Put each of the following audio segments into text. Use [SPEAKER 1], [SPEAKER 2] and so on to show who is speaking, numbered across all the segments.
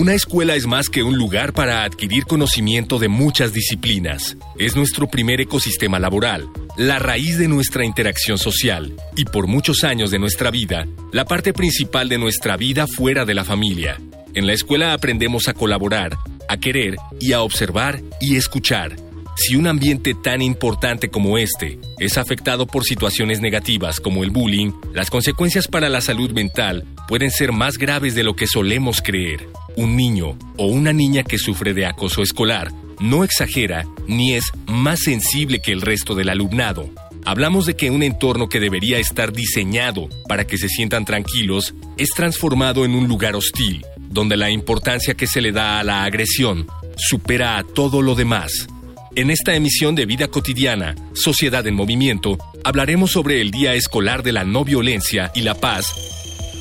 [SPEAKER 1] Una escuela es más que un lugar para adquirir conocimiento de muchas disciplinas. Es nuestro primer ecosistema laboral, la raíz de nuestra interacción social y por muchos años de nuestra vida, la parte principal de nuestra vida fuera de la familia. En la escuela aprendemos a colaborar, a querer y a observar y escuchar si un ambiente tan importante como este es afectado por situaciones negativas como el bullying, las consecuencias para la salud mental pueden ser más graves de lo que solemos creer. Un niño o una niña que sufre de acoso escolar no exagera ni es más sensible que el resto del alumnado. Hablamos de que un entorno que debería estar diseñado para que se sientan tranquilos es transformado en un lugar hostil, donde la importancia que se le da a la agresión supera a todo lo demás. En esta emisión de Vida Cotidiana, Sociedad en Movimiento, hablaremos sobre el Día Escolar de la No Violencia y la Paz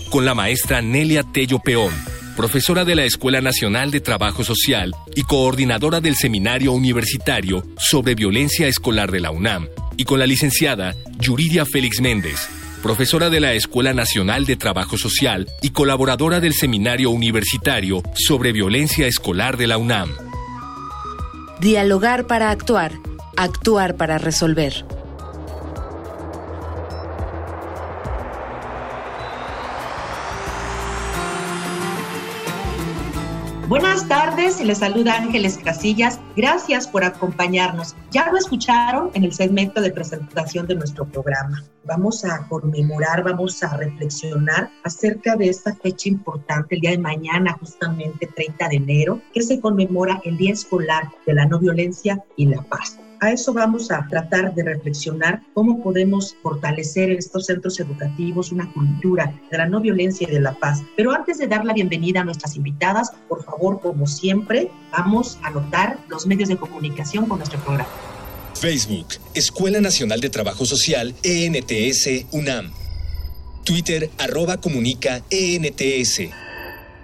[SPEAKER 1] con la maestra Nelia Tello Peón, profesora de la Escuela Nacional de Trabajo Social y coordinadora del Seminario Universitario sobre Violencia Escolar de la UNAM, y con la licenciada Yuridia Félix Méndez, profesora de la Escuela Nacional de Trabajo Social y colaboradora del Seminario Universitario sobre Violencia Escolar de la UNAM.
[SPEAKER 2] Dialogar para actuar, actuar para resolver.
[SPEAKER 3] Buenas tardes, les saluda Ángeles Casillas. Gracias por acompañarnos. Ya lo escucharon en el segmento de presentación de nuestro programa. Vamos a conmemorar, vamos a reflexionar acerca de esta fecha importante, el día de mañana, justamente 30 de enero, que se conmemora el Día Escolar de la No Violencia y la Paz. A eso vamos a tratar de reflexionar cómo podemos fortalecer en estos centros educativos una cultura de la no violencia y de la paz. Pero antes de dar la bienvenida a nuestras invitadas, por favor, como siempre, vamos a anotar los medios de comunicación con nuestro programa.
[SPEAKER 1] Facebook, Escuela Nacional de Trabajo Social, ENTS, UNAM. Twitter, arroba comunica, ENTS.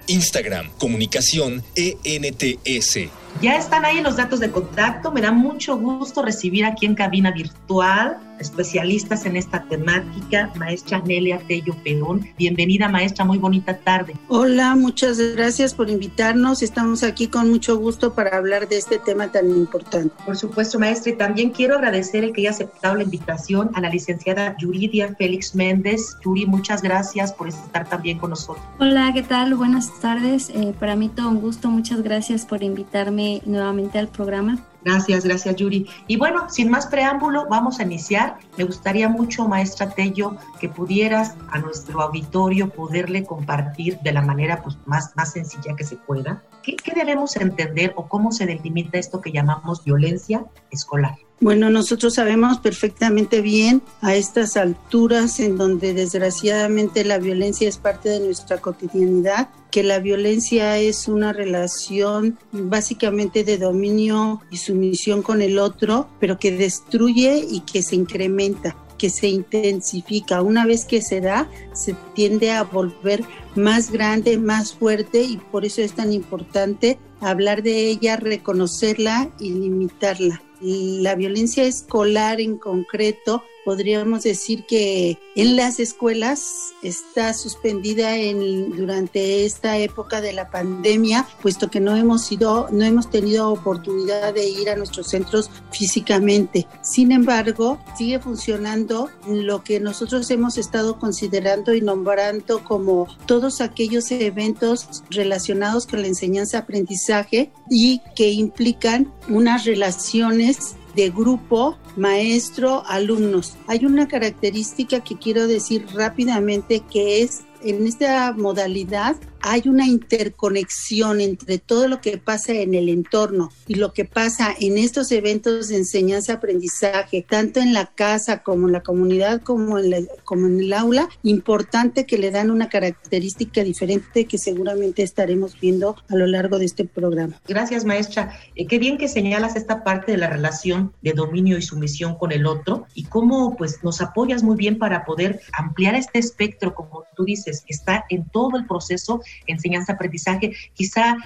[SPEAKER 1] Instagram, comunicación, ENTS.
[SPEAKER 3] Ya están ahí los datos de contacto. Me da mucho gusto recibir aquí en cabina virtual especialistas en esta temática, maestra Nelia Tello Perón. Bienvenida, maestra, muy bonita tarde.
[SPEAKER 4] Hola, muchas gracias por invitarnos. Estamos aquí con mucho gusto para hablar de este tema tan importante.
[SPEAKER 3] Por supuesto, maestra, y también quiero agradecer el que haya aceptado la invitación a la licenciada Yuridia Félix Méndez. Yuri, muchas gracias por estar también con nosotros.
[SPEAKER 5] Hola, ¿qué tal? Buenas tardes. Eh, para mí todo un gusto. Muchas gracias por invitarme nuevamente al programa.
[SPEAKER 3] Gracias, gracias Yuri. Y bueno, sin más preámbulo, vamos a iniciar. Me gustaría mucho, maestra Tello, que pudieras a nuestro auditorio poderle compartir de la manera pues, más, más sencilla que se pueda. ¿Qué, ¿Qué debemos entender o cómo se delimita esto que llamamos violencia escolar?
[SPEAKER 4] Bueno, nosotros sabemos perfectamente bien a estas alturas en donde desgraciadamente la violencia es parte de nuestra cotidianidad, que la violencia es una relación básicamente de dominio y sumisión con el otro, pero que destruye y que se incrementa que se intensifica. Una vez que se da, se tiende a volver más grande, más fuerte y por eso es tan importante hablar de ella, reconocerla y limitarla la violencia escolar en concreto podríamos decir que en las escuelas está suspendida en, durante esta época de la pandemia, puesto que no hemos ido, no hemos tenido oportunidad de ir a nuestros centros físicamente. Sin embargo, sigue funcionando lo que nosotros hemos estado considerando y nombrando como todos aquellos eventos relacionados con la enseñanza-aprendizaje y que implican unas relaciones de grupo, maestro, alumnos. Hay una característica que quiero decir rápidamente que es en esta modalidad hay una interconexión entre todo lo que pasa en el entorno y lo que pasa en estos eventos de enseñanza-aprendizaje, tanto en la casa como en la comunidad, como en, como en el aula, importante que le dan una característica diferente que seguramente estaremos viendo a lo largo de este programa.
[SPEAKER 3] Gracias, maestra. Eh, qué bien que señalas esta parte de la relación de dominio y sumisión con el otro y cómo pues nos apoyas muy bien para poder ampliar este espectro, como tú dices, que está en todo el proceso enseñanza-aprendizaje. Quizá,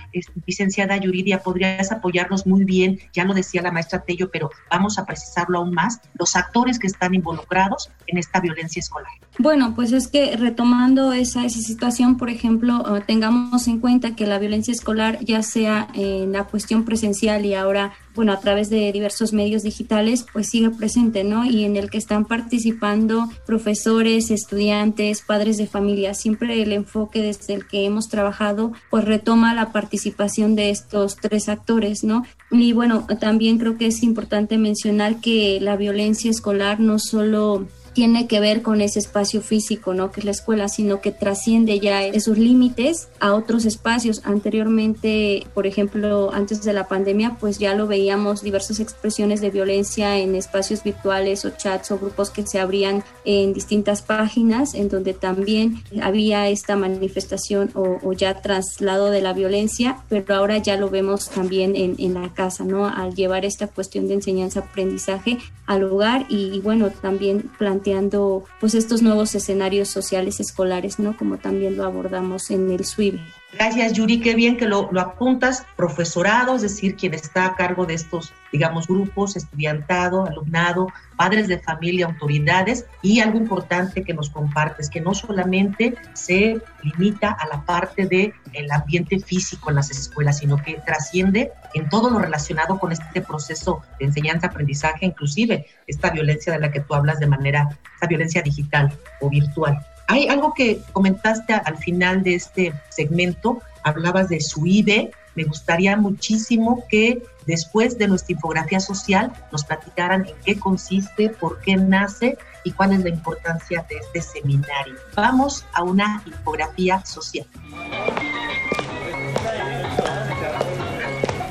[SPEAKER 3] licenciada Yuridia, podrías apoyarnos muy bien, ya lo decía la maestra Tello, pero vamos a precisarlo aún más, los actores que están involucrados en esta violencia escolar.
[SPEAKER 5] Bueno, pues es que retomando esa, esa situación, por ejemplo, eh, tengamos en cuenta que la violencia escolar, ya sea en la cuestión presencial y ahora bueno, a través de diversos medios digitales, pues sigue presente, ¿no? Y en el que están participando profesores, estudiantes, padres de familia. Siempre el enfoque desde el que hemos trabajado, pues retoma la participación de estos tres actores, ¿no? Y bueno, también creo que es importante mencionar que la violencia escolar no solo tiene que ver con ese espacio físico, ¿no? Que es la escuela, sino que trasciende ya esos límites a otros espacios. Anteriormente, por ejemplo, antes de la pandemia, pues ya lo veíamos diversas expresiones de violencia en espacios virtuales o chats o grupos que se abrían en distintas páginas, en donde también había esta manifestación o, ya traslado de la violencia, pero ahora ya lo vemos también en, en la casa, ¿no? Al llevar esta cuestión de enseñanza-aprendizaje al hogar y, bueno, también planteando pues estos nuevos escenarios sociales escolares, ¿no? Como también lo abordamos en el SWIB.
[SPEAKER 3] Gracias, Yuri. Qué bien que lo, apuntas. Profesorado, es decir, quien está a cargo de estos, digamos, grupos, estudiantado, alumnado, padres de familia, autoridades. Y algo importante que nos compartes, que no solamente se limita a la parte del el ambiente físico en las escuelas, sino que trasciende en todo lo relacionado con este proceso de enseñanza-aprendizaje, inclusive esta violencia de la que tú hablas de manera, esta violencia digital o virtual. Hay algo que comentaste al final de este segmento, hablabas de su IBE. Me gustaría muchísimo que después de nuestra infografía social nos platicaran en qué consiste, por qué nace y cuál es la importancia de este seminario. Vamos a una infografía social.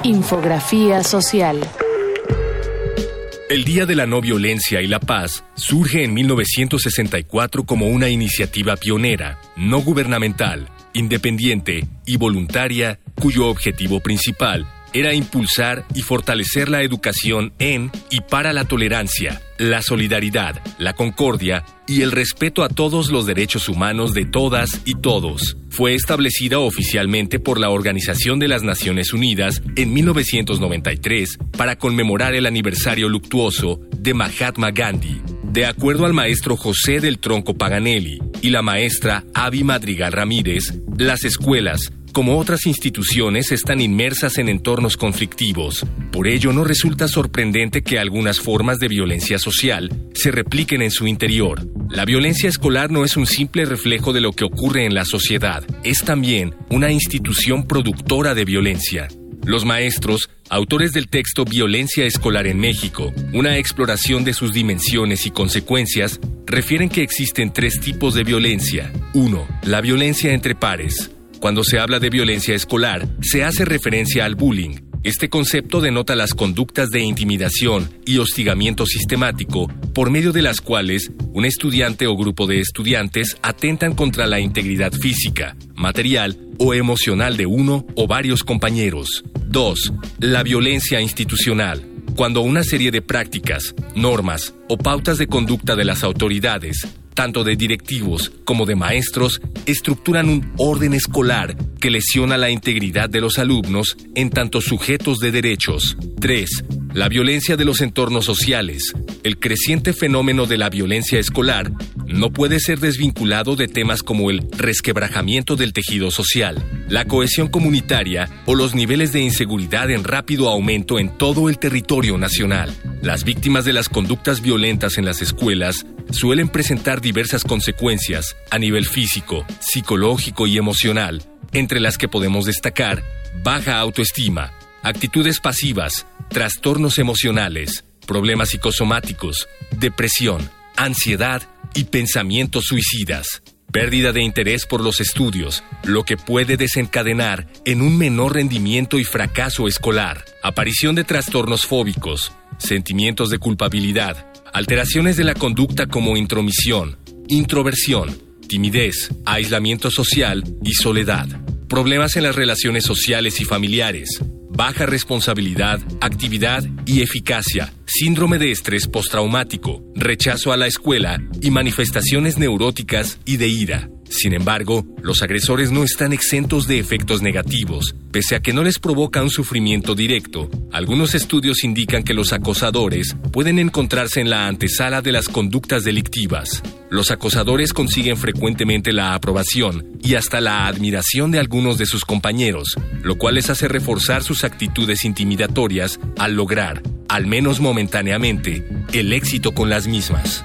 [SPEAKER 2] Infografía social.
[SPEAKER 1] El Día de la No Violencia y la Paz surge en 1964 como una iniciativa pionera, no gubernamental, independiente y voluntaria, cuyo objetivo principal era impulsar y fortalecer la educación en y para la tolerancia, la solidaridad, la concordia y el respeto a todos los derechos humanos de todas y todos. Fue establecida oficialmente por la Organización de las Naciones Unidas en 1993 para conmemorar el aniversario luctuoso de Mahatma Gandhi. De acuerdo al maestro José del Tronco Paganelli y la maestra Avi Madrigal Ramírez, las escuelas como otras instituciones, están inmersas en entornos conflictivos. Por ello, no resulta sorprendente que algunas formas de violencia social se repliquen en su interior. La violencia escolar no es un simple reflejo de lo que ocurre en la sociedad, es también una institución productora de violencia. Los maestros, autores del texto Violencia Escolar en México, una exploración de sus dimensiones y consecuencias, refieren que existen tres tipos de violencia. 1. La violencia entre pares. Cuando se habla de violencia escolar, se hace referencia al bullying. Este concepto denota las conductas de intimidación y hostigamiento sistemático por medio de las cuales un estudiante o grupo de estudiantes atentan contra la integridad física, material o emocional de uno o varios compañeros. 2. La violencia institucional cuando una serie de prácticas, normas o pautas de conducta de las autoridades tanto de directivos como de maestros, estructuran un orden escolar que lesiona la integridad de los alumnos en tanto sujetos de derechos. 3. La violencia de los entornos sociales. El creciente fenómeno de la violencia escolar no puede ser desvinculado de temas como el resquebrajamiento del tejido social, la cohesión comunitaria o los niveles de inseguridad en rápido aumento en todo el territorio nacional. Las víctimas de las conductas violentas en las escuelas suelen presentar diversas consecuencias a nivel físico, psicológico y emocional, entre las que podemos destacar baja autoestima, actitudes pasivas, trastornos emocionales, problemas psicosomáticos, depresión, ansiedad y pensamientos suicidas pérdida de interés por los estudios, lo que puede desencadenar en un menor rendimiento y fracaso escolar, aparición de trastornos fóbicos, sentimientos de culpabilidad, alteraciones de la conducta como intromisión, introversión, timidez, aislamiento social y soledad, problemas en las relaciones sociales y familiares, baja responsabilidad, actividad y eficacia, síndrome de estrés postraumático, rechazo a la escuela y manifestaciones neuróticas y de ira. Sin embargo, los agresores no están exentos de efectos negativos, pese a que no les provoca un sufrimiento directo. Algunos estudios indican que los acosadores pueden encontrarse en la antesala de las conductas delictivas. Los acosadores consiguen frecuentemente la aprobación y hasta la admiración de algunos de sus compañeros, lo cual les hace reforzar sus actitudes intimidatorias al lograr, al menos momentáneamente, el éxito con las mismas.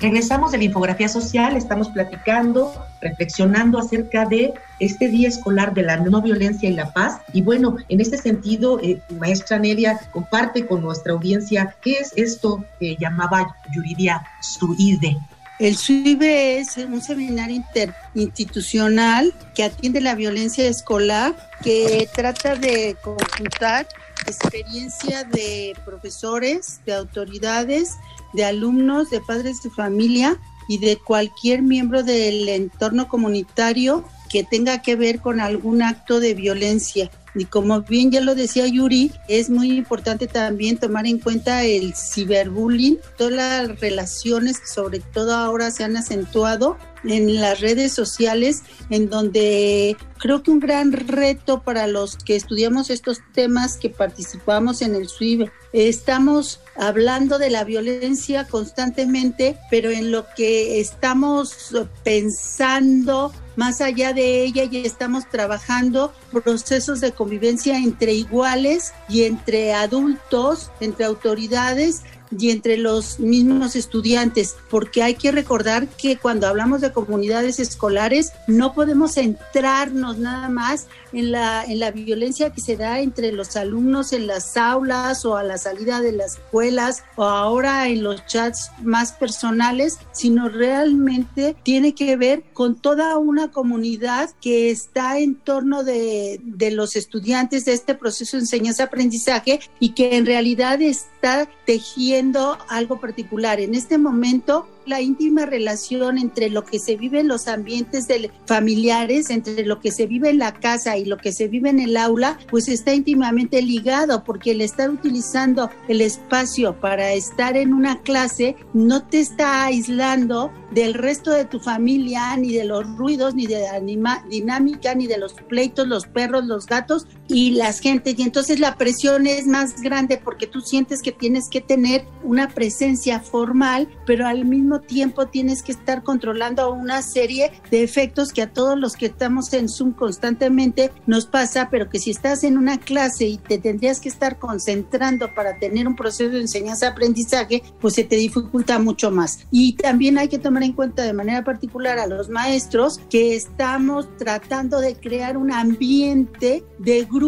[SPEAKER 3] Regresamos de la infografía social, estamos platicando, reflexionando acerca de este día escolar de la no violencia y la paz. Y bueno, en este sentido, eh, maestra Nelia comparte con nuestra audiencia qué es esto que llamaba Yuridia Suide.
[SPEAKER 4] El SUIBE es un seminario interinstitucional que atiende la violencia escolar, que trata de conjuntar experiencia de profesores, de autoridades, de alumnos, de padres de familia y de cualquier miembro del entorno comunitario que tenga que ver con algún acto de violencia. Y como bien ya lo decía Yuri, es muy importante también tomar en cuenta el ciberbullying, todas las relaciones que sobre todo ahora se han acentuado en las redes sociales, en donde creo que un gran reto para los que estudiamos estos temas que participamos en el SUIBE, estamos hablando de la violencia constantemente, pero en lo que estamos pensando más allá de ella y estamos trabajando procesos de convivencia entre iguales y entre adultos, entre autoridades y entre los mismos estudiantes, porque hay que recordar que cuando hablamos de comunidades escolares no podemos centrarnos nada más en la, en la violencia que se da entre los alumnos en las aulas o a la salida de las escuelas o ahora en los chats más personales, sino realmente tiene que ver con toda una comunidad que está en torno de, de los estudiantes de este proceso de enseñanza-aprendizaje y que en realidad está tejiendo algo particular. En este momento la íntima relación entre lo que se vive en los ambientes familiares, entre lo que se vive en la casa y lo que se vive en el aula, pues está íntimamente ligado, porque el estar utilizando el espacio para estar en una clase no te está aislando del resto de tu familia, ni de los ruidos, ni de la dinámica, ni de los pleitos, los perros, los gatos y las gentes. Y entonces la presión es más grande porque tú sientes que tienes que tener una presencia formal, pero al mismo tiempo tienes que estar controlando una serie de efectos que a todos los que estamos en Zoom constantemente nos pasa, pero que si estás en una clase y te tendrías que estar concentrando para tener un proceso de enseñanza-aprendizaje, pues se te dificulta mucho más. Y también hay que tomar en cuenta de manera particular a los maestros que estamos tratando de crear un ambiente de grupo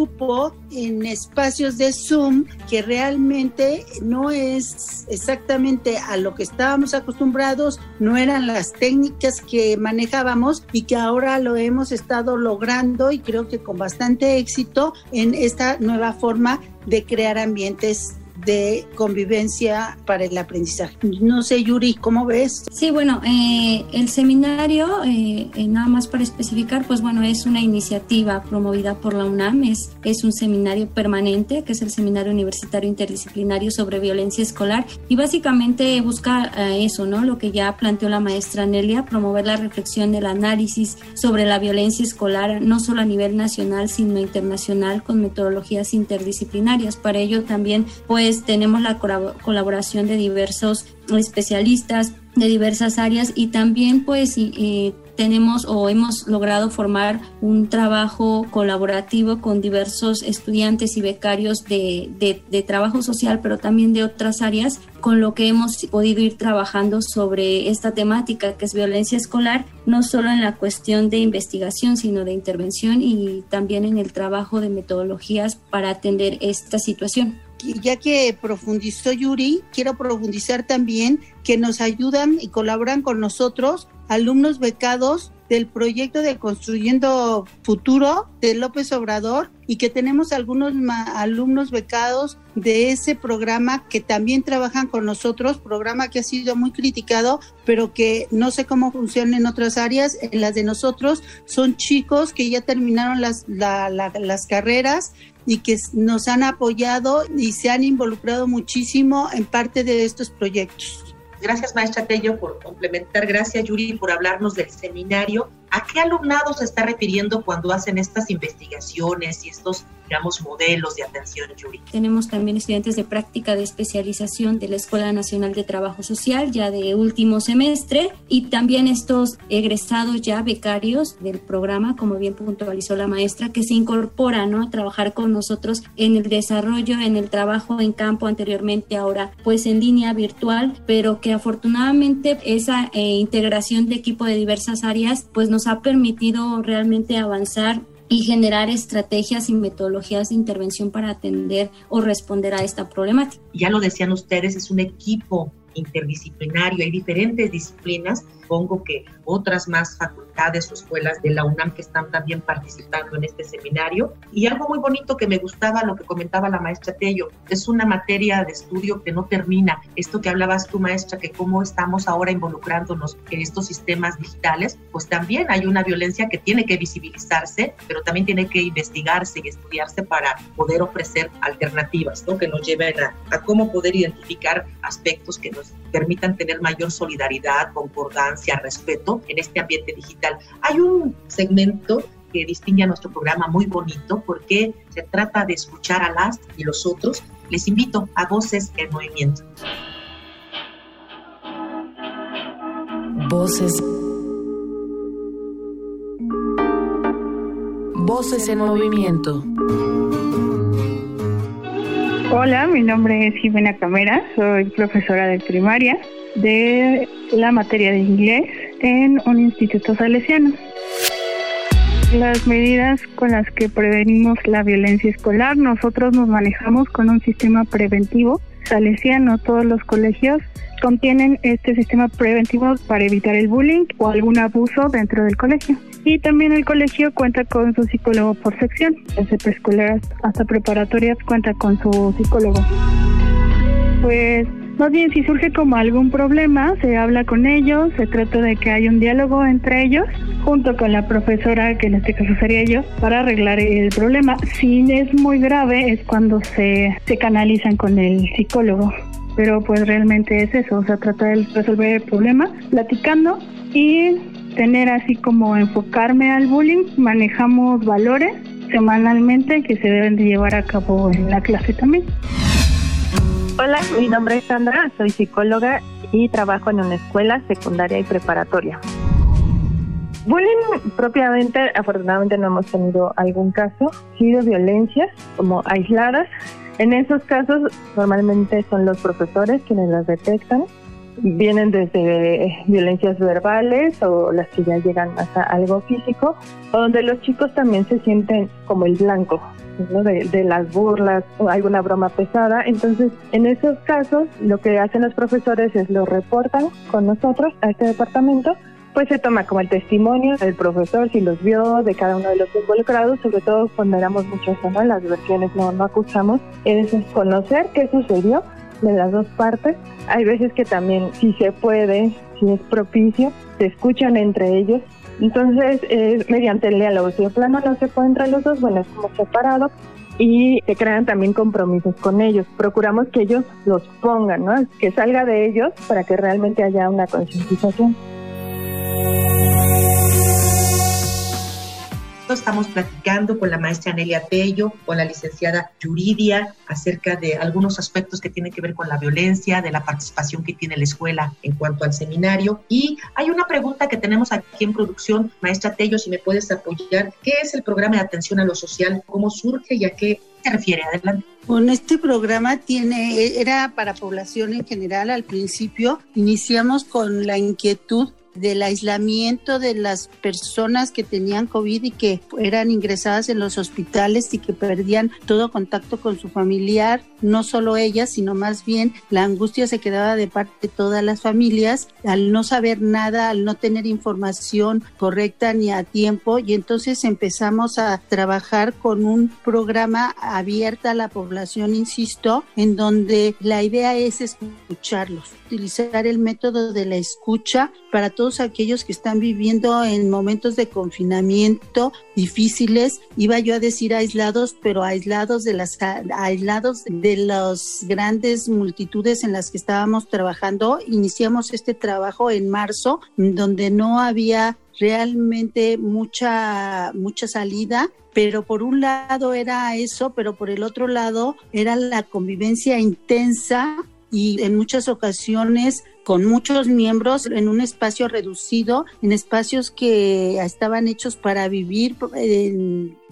[SPEAKER 4] en espacios de Zoom que realmente no es exactamente a lo que estábamos acostumbrados, no eran las técnicas que manejábamos y que ahora lo hemos estado logrando y creo que con bastante éxito en esta nueva forma de crear ambientes de convivencia para el aprendizaje. No sé, Yuri, ¿cómo ves?
[SPEAKER 5] Sí, bueno, eh, el seminario, eh, eh, nada más para especificar, pues bueno, es una iniciativa promovida por la UNAM, es, es un seminario permanente, que es el Seminario Universitario Interdisciplinario sobre Violencia Escolar, y básicamente busca eso, ¿no? Lo que ya planteó la maestra Nelia, promover la reflexión del análisis sobre la violencia escolar, no solo a nivel nacional, sino internacional, con metodologías interdisciplinarias. Para ello también, pues, tenemos la colaboración de diversos especialistas de diversas áreas y también pues tenemos o hemos logrado formar un trabajo colaborativo con diversos estudiantes y becarios de, de, trabajo social, pero también de otras áreas, con lo que hemos podido ir trabajando sobre esta temática que es violencia escolar, no solo en la cuestión de investigación, sino de intervención y también en el trabajo de metodologías para atender esta situación
[SPEAKER 4] ya que profundizó Yuri, quiero profundizar también que nos ayudan y colaboran con nosotros alumnos becados del proyecto de Construyendo Futuro de López Obrador y que tenemos algunos alumnos becados de ese programa que también trabajan con nosotros, programa que ha sido muy criticado, pero que no sé cómo funciona en otras áreas. En las de nosotros son chicos que ya terminaron las, las carreras y que nos han apoyado y se han involucrado muchísimo en parte de estos proyectos.
[SPEAKER 3] Gracias, maestra Tello, por complementar. Gracias, Yuri, por hablarnos del seminario ¿A qué alumnado se está refiriendo cuando hacen estas investigaciones y estos, digamos, modelos de atención jurídica?
[SPEAKER 5] Tenemos también estudiantes de práctica de especialización de la Escuela Nacional de Trabajo Social, ya de último semestre, y también estos egresados ya becarios del programa, como bien puntualizó la maestra, que se incorporan ¿no? a trabajar con nosotros en el desarrollo, en el trabajo en campo anteriormente, ahora pues en línea virtual, pero que afortunadamente esa eh, integración de equipo de diversas áreas pues nos ha permitido realmente avanzar y generar estrategias y metodologías de intervención para atender o responder a esta problemática.
[SPEAKER 3] Ya lo decían ustedes, es un equipo interdisciplinario, hay diferentes disciplinas, supongo que otras más facultades o escuelas de la UNAM que están también participando en este seminario. Y algo muy bonito que me gustaba, lo que comentaba la maestra Tello, es una materia de estudio que no termina. Esto que hablabas tú, maestra, que cómo estamos ahora involucrándonos en estos sistemas digitales, pues también hay una violencia que tiene que visibilizarse, pero también tiene que investigarse y estudiarse para poder ofrecer alternativas, ¿no? Que nos lleven a, a cómo poder identificar aspectos que nos permitan tener mayor solidaridad, concordancia, respeto en este ambiente digital. Hay un segmento que distingue a nuestro programa muy bonito porque se trata de escuchar a las y los otros. Les invito a Voces en Movimiento.
[SPEAKER 2] Voces. Voces en movimiento.
[SPEAKER 6] Hola, mi nombre es Jimena Camera, soy profesora de primaria de la materia de inglés en un instituto salesiano. Las medidas con las que prevenimos la violencia escolar, nosotros nos manejamos con un sistema preventivo salesiano. Todos los colegios contienen este sistema preventivo para evitar el bullying o algún abuso dentro del colegio. Y también el colegio cuenta con su psicólogo por sección. Desde preescolar hasta preparatorias cuenta con su psicólogo. Pues más bien si surge como algún problema, se habla con ellos, se trata de que haya un diálogo entre ellos, junto con la profesora, que en este caso sería yo, para arreglar el problema. Si es muy grave es cuando se, se canalizan con el psicólogo pero pues realmente es eso, o sea, tratar de resolver el problema platicando y tener así como enfocarme al bullying, manejamos valores semanalmente que se deben de llevar a cabo en la clase también.
[SPEAKER 7] Hola, mi nombre es Sandra, soy psicóloga y trabajo en una escuela secundaria y preparatoria. Bullying propiamente, afortunadamente no hemos tenido algún caso, sí de violencias como aisladas, en esos casos, normalmente son los profesores quienes las detectan. Vienen desde violencias verbales o las que ya llegan hasta algo físico, o donde los chicos también se sienten como el blanco de, de, las burlas o alguna broma pesada. Entonces, en esos casos, lo que hacen los profesores es lo reportan con nosotros a este departamento pues se toma como el testimonio del profesor, si los vio, de cada uno de los involucrados, sobre todo cuando éramos muchas ¿no? las versiones no, no acusamos, es conocer qué sucedió de las dos partes. Hay veces que también, si se puede, si es propicio, se escuchan entre ellos. Entonces, mediante el diálogo, si plano no se puede entre los dos, bueno, es como separado y se crean también compromisos con ellos. Procuramos que ellos los pongan, ¿no? Que salga de ellos para que realmente haya una concientización.
[SPEAKER 3] Estamos platicando con la maestra Nelia Tello, con la licenciada Yuridia, acerca de algunos aspectos que tienen que ver con la violencia, de la participación que tiene la escuela en cuanto al seminario. Y hay una pregunta que tenemos aquí en producción, maestra Tello, si me puedes apoyar. ¿Qué es el programa de atención a lo social? ¿Cómo surge y a qué se refiere? Adelante.
[SPEAKER 4] Bueno, este programa tiene, era para población en general. Al principio iniciamos con la inquietud del aislamiento de las personas que tenían COVID y que eran ingresadas en los hospitales y que perdían todo contacto con su familiar, no solo ellas, sino más bien la angustia se quedaba de parte de todas las familias al no saber nada, al no tener información correcta ni a tiempo. Y entonces empezamos a trabajar con un programa abierto a la población, insisto, en donde la idea es escucharlos, utilizar el método de la escucha para todos todos aquellos que están viviendo en momentos de confinamiento difíciles, iba yo a decir aislados, pero aislados de las aislados de las grandes multitudes en las que estábamos trabajando. Iniciamos este trabajo en marzo, donde no había realmente mucha mucha salida pero por un lado era eso, pero por el otro lado era la convivencia intensa y en muchas ocasiones con muchos miembros en un espacio reducido, en espacios que estaban hechos para vivir,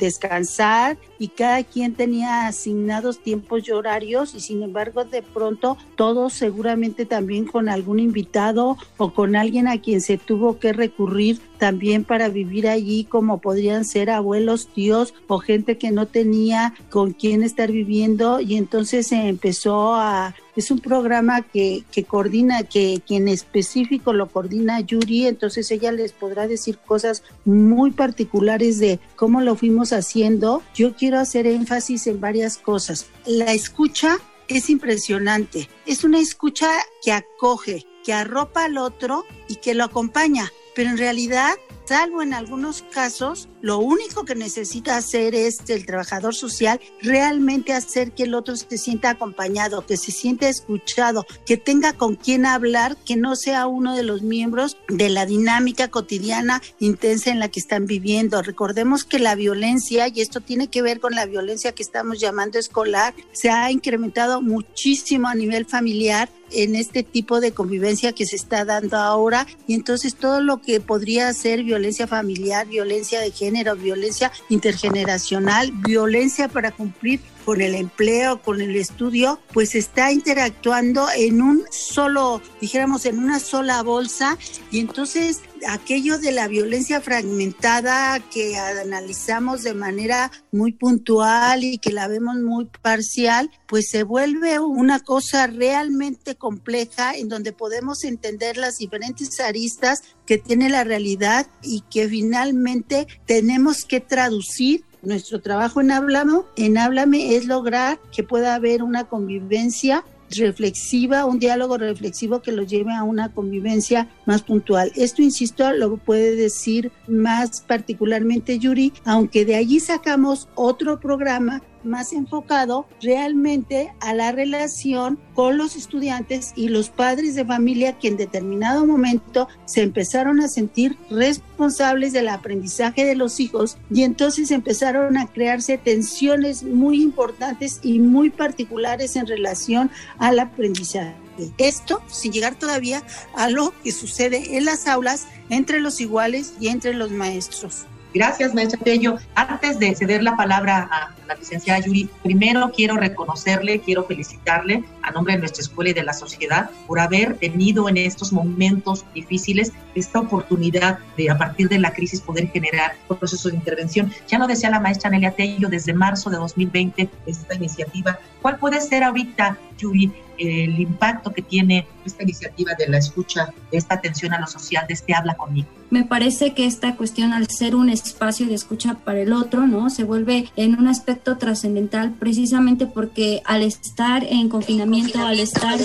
[SPEAKER 4] descansar y cada quien tenía asignados tiempos y horarios y sin embargo de pronto todos seguramente también con algún invitado o con alguien a quien se tuvo que recurrir también para vivir allí como podrían ser abuelos, tíos o gente que no tenía con quién estar viviendo. Y entonces se empezó a es un programa que, que coordina, que quien específico lo coordina Yuri, entonces ella les podrá decir cosas muy particulares de cómo lo fuimos haciendo. Yo quiero hacer énfasis en varias cosas. La escucha es impresionante. Es una escucha que acoge, que arropa al otro y que lo acompaña. Pero en realidad salvo en algunos casos, lo único que necesita hacer es el trabajador social realmente hacer que el otro se sienta acompañado, que se sienta escuchado, que tenga con quien hablar, que no sea uno de los miembros de la dinámica cotidiana intensa en la que están viviendo. Recordemos que la violencia, y esto tiene que ver con la violencia que estamos llamando escolar, se ha incrementado muchísimo a nivel familiar en este tipo de convivencia que se está dando ahora y entonces todo lo que podría ser violencia familiar, violencia de género, violencia intergeneracional, violencia para cumplir con el empleo, con el estudio, pues está interactuando en un solo, dijéramos, en una sola bolsa. Y entonces aquello de la violencia fragmentada que analizamos de manera muy puntual y que la vemos muy parcial, pues se vuelve una cosa realmente compleja en donde podemos entender las diferentes aristas que tiene la realidad y que finalmente tenemos que traducir nuestro trabajo en Háblame, en Háblame es lograr que pueda haber una convivencia reflexiva, un diálogo reflexivo que lo lleve a una convivencia más puntual. Esto, insisto, lo puede decir más particularmente Yuri, aunque de allí sacamos otro programa más enfocado realmente a la relación con los estudiantes y los padres de familia que en determinado momento se empezaron a sentir responsables del aprendizaje de los hijos y entonces empezaron a crearse tensiones muy importantes y muy particulares en relación al aprendizaje. Esto sin llegar todavía a lo que sucede en las aulas entre los iguales y entre los maestros.
[SPEAKER 3] Gracias, maestra Tello. Antes de ceder la palabra a la licenciada Yuri, primero quiero reconocerle, quiero felicitarle a nombre de nuestra escuela y de la sociedad por haber tenido en estos momentos difíciles esta oportunidad de, a partir de la crisis, poder generar procesos de intervención. Ya lo decía la maestra Nelia Tello desde marzo de 2020, esta iniciativa. ¿Cuál puede ser ahorita, Yuri, el impacto que tiene esta iniciativa de la escucha, esta atención a lo social, de este habla conmigo?
[SPEAKER 5] Me parece que esta cuestión, al ser un espacio de escucha para el otro, ¿no? Se vuelve en un aspecto trascendental precisamente porque al estar en confinamiento, al estar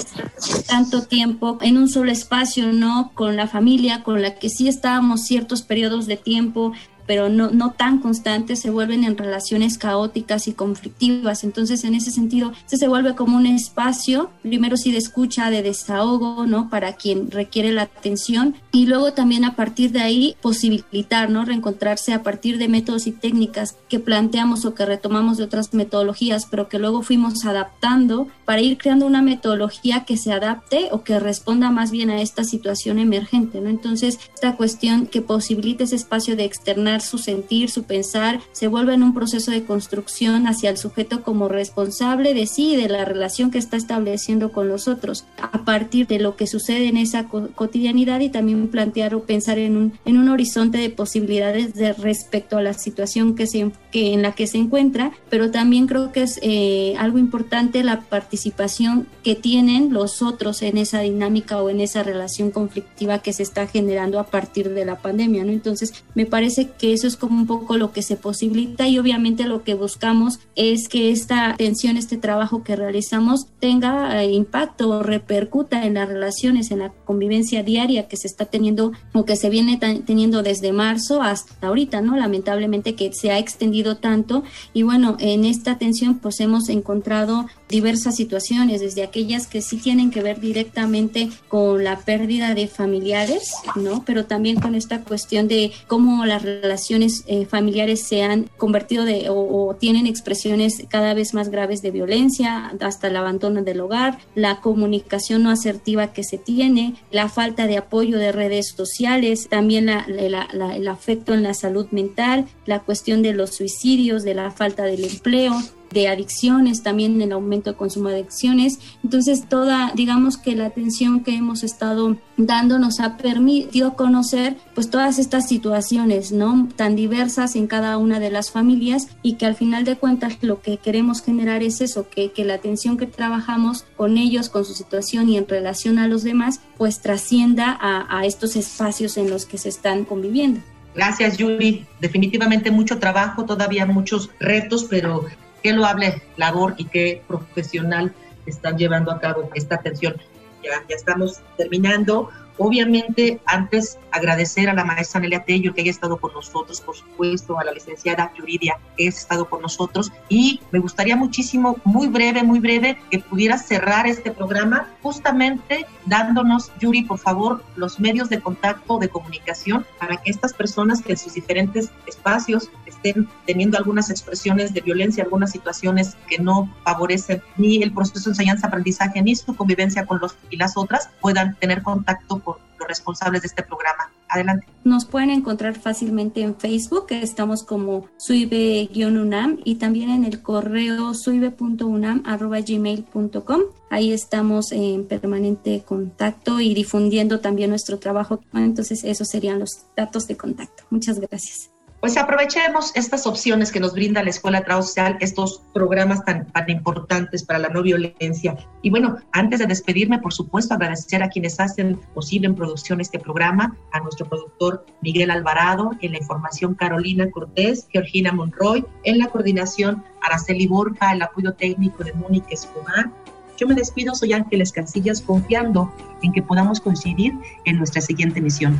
[SPEAKER 5] tanto tiempo en un solo espacio, ¿no? Con la familia, con la que sí estábamos ciertos periodos de tiempo, pero no, no tan constantes, se vuelven en relaciones caóticas y conflictivas. Entonces, en ese sentido, este se vuelve como un espacio, primero sí de escucha, de desahogo, ¿no? Para quien requiere la atención y luego también a partir de ahí posibilitar, ¿no? Reencontrarse a partir de métodos y técnicas que planteamos o que retomamos de otras metodologías, pero que luego fuimos adaptando para ir creando una metodología que se adapte o que responda más bien a esta situación emergente, ¿no? Entonces, esta cuestión que posibilite ese espacio de externar su sentir, su pensar, se vuelve en un proceso de construcción hacia el sujeto como responsable de sí y de la relación que está estableciendo con los otros, a partir de lo que sucede en esa cotidianidad y también plantear o pensar en un, en un horizonte de posibilidades de respecto a la situación que se, que en la que se encuentra, pero también creo que es eh, algo importante la participación que tienen los otros en esa dinámica o en esa relación conflictiva que se está generando a partir de la pandemia, ¿no? Entonces, me parece que eso es como un poco lo que se posibilita y obviamente lo que buscamos es que esta atención, este trabajo que realizamos tenga eh, impacto o repercuta en las relaciones, en la convivencia diaria que se está teniendo o que se viene teniendo desde marzo hasta ahorita, ¿no? Lamentablemente que se ha extendido tanto y bueno, en esta atención pues hemos encontrado diversas situaciones, desde aquellas que sí tienen que ver directamente con la pérdida de familiares, ¿no? Pero también con esta cuestión de cómo las relaciones eh, familiares se han convertido de o, o, tienen expresiones cada vez más graves de violencia, hasta el abandono del hogar, la comunicación no asertiva que se tiene, la falta de apoyo de redes sociales, también el afecto en la salud mental, la cuestión de los suicidios, de la falta del empleo, de adicciones, también el aumento de consumo de adicciones. Entonces, toda, digamos que la atención que hemos estado dando nos ha permitido conocer pues todas estas situaciones, ¿no? Tan diversas en cada una de las familias y que al final de cuentas lo que queremos generar es eso, que, que la atención que trabajamos con ellos, con su situación y en relación a los demás, pues trascienda a, a estos espacios en los que se están conviviendo.
[SPEAKER 3] Gracias, Yuri. Definitivamente mucho trabajo, todavía muchos retos, pero qué loable labor y qué profesional están llevando a cabo esta atención. Ya, ya estamos terminando. Obviamente, antes agradecer a la maestra Nelia Tello que haya estado con nosotros, por supuesto, a la licenciada Yuridia que ha estado con nosotros y me gustaría muchísimo, muy breve, muy breve, que pudiera cerrar este programa justamente dándonos, Yuri, por favor, los medios de contacto, de comunicación, para que estas personas que en sus diferentes espacios estén teniendo algunas expresiones de violencia, algunas situaciones que no favorecen ni el proceso de enseñanza-aprendizaje ni su convivencia con los y las otras, puedan tener contacto con los responsables de este programa. Adelante.
[SPEAKER 5] Nos pueden encontrar fácilmente en Facebook, estamos como suibe-unam y también en el correo suibe.unam.gmail.com. Ahí estamos en permanente contacto y difundiendo también nuestro trabajo. Entonces, esos serían los datos de contacto. Muchas gracias
[SPEAKER 3] pues aprovechemos estas opciones que nos brinda la Escuela Trabajo Social, estos programas tan, tan importantes para la no violencia. Y bueno, antes de despedirme, por supuesto, agradecer a quienes hacen posible en producción este programa, a nuestro productor Miguel Alvarado, en la información Carolina Cortés, Georgina Monroy, en la coordinación Araceli Borja, el apoyo técnico de Mónica Escobar. Yo me despido, soy Ángeles Casillas, confiando en que podamos coincidir en nuestra siguiente misión.